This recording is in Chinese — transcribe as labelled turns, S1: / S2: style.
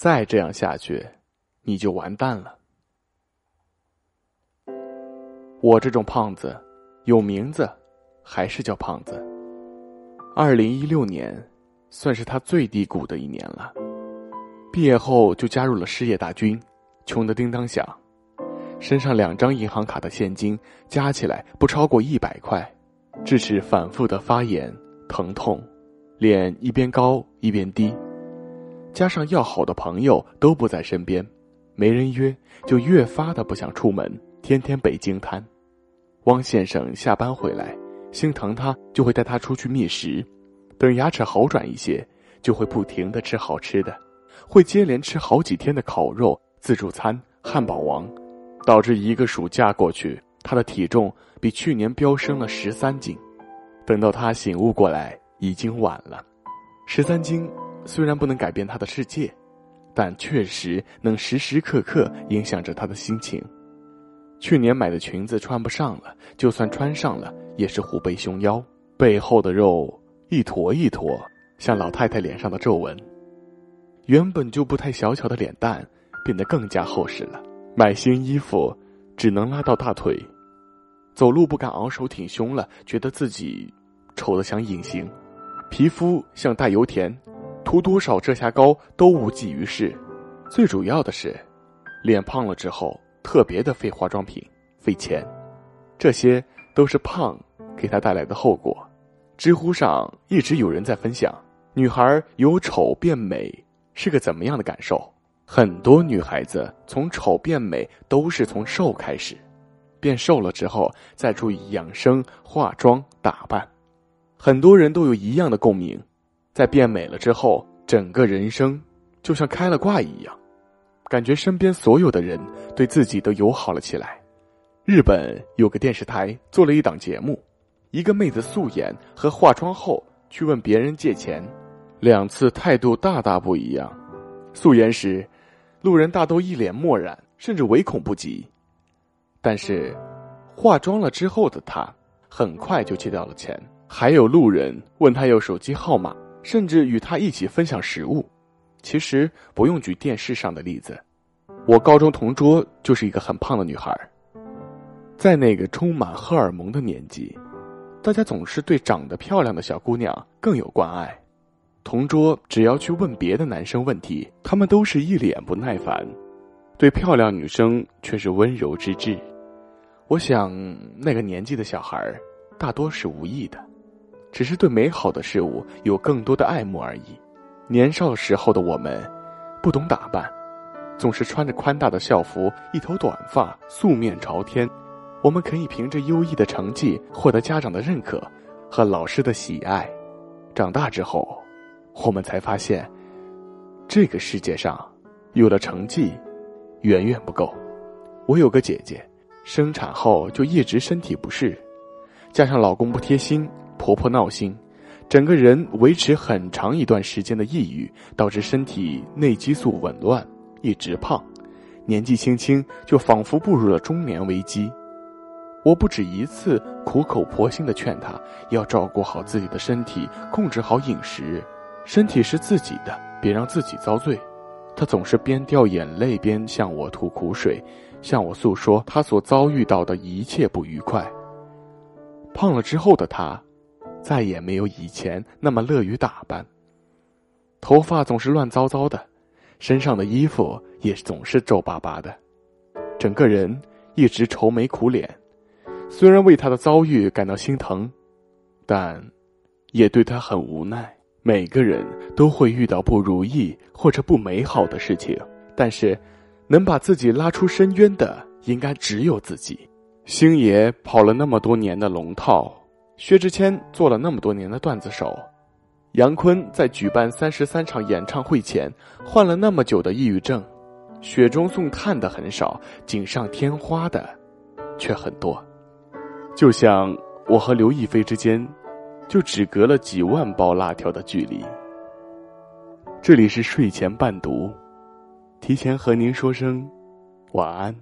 S1: 再这样下去，你就完蛋了。我这种胖子，有名字，还是叫胖子。二零一六年，算是他最低谷的一年了。毕业后就加入了失业大军，穷得叮当响，身上两张银行卡的现金加起来不超过一百块，致使反复的发炎、疼痛，脸一边高一边低，加上要好的朋友都不在身边，没人约，就越发的不想出门。天天北京瘫，汪先生下班回来，心疼他就会带他出去觅食，等牙齿好转一些，就会不停的吃好吃的，会接连吃好几天的烤肉、自助餐、汉堡王，导致一个暑假过去，他的体重比去年飙升了十三斤。等到他醒悟过来，已经晚了。十三斤虽然不能改变他的世界，但确实能时时刻刻影响着他的心情。去年买的裙子穿不上了，就算穿上了，也是虎背熊腰，背后的肉一坨一坨，像老太太脸上的皱纹。原本就不太小巧的脸蛋，变得更加厚实了。买新衣服，只能拉到大腿，走路不敢昂首挺胸了，觉得自己丑的想隐形。皮肤像大油田，涂多少遮瑕膏都无济于事。最主要的是，脸胖了之后。特别的费化妆品，费钱，这些都是胖给他带来的后果。知乎上一直有人在分享，女孩由丑变美是个怎么样的感受？很多女孩子从丑变美都是从瘦开始，变瘦了之后再注意养生、化妆、打扮。很多人都有一样的共鸣，在变美了之后，整个人生就像开了挂一样。感觉身边所有的人对自己都友好了起来。日本有个电视台做了一档节目，一个妹子素颜和化妆后去问别人借钱，两次态度大大不一样。素颜时，路人大都一脸漠然，甚至唯恐不及；但是，化妆了之后的她，很快就借掉了钱。还有路人问她要手机号码，甚至与她一起分享食物。其实不用举电视上的例子，我高中同桌就是一个很胖的女孩。在那个充满荷尔蒙的年纪，大家总是对长得漂亮的小姑娘更有关爱。同桌只要去问别的男生问题，他们都是一脸不耐烦，对漂亮女生却是温柔之至。我想那个年纪的小孩大多是无意的，只是对美好的事物有更多的爱慕而已。年少时候的我们，不懂打扮，总是穿着宽大的校服，一头短发，素面朝天。我们可以凭着优异的成绩获得家长的认可和老师的喜爱。长大之后，我们才发现，这个世界上，有了成绩，远远不够。我有个姐姐，生产后就一直身体不适，加上老公不贴心，婆婆闹心。整个人维持很长一段时间的抑郁，导致身体内激素紊乱，一直胖，年纪轻轻就仿佛步入了中年危机。我不止一次苦口婆心的劝她要照顾好自己的身体，控制好饮食，身体是自己的，别让自己遭罪。她总是边掉眼泪边向我吐苦水，向我诉说她所遭遇到的一切不愉快。胖了之后的她。再也没有以前那么乐于打扮。头发总是乱糟糟的，身上的衣服也总是皱巴巴的，整个人一直愁眉苦脸。虽然为他的遭遇感到心疼，但也对他很无奈。每个人都会遇到不如意或者不美好的事情，但是能把自己拉出深渊的，应该只有自己。星爷跑了那么多年的龙套。薛之谦做了那么多年的段子手，杨坤在举办三十三场演唱会前患了那么久的抑郁症，雪中送炭的很少，锦上添花的却很多。就像我和刘亦菲之间，就只隔了几万包辣条的距离。这里是睡前伴读，提前和您说声晚安。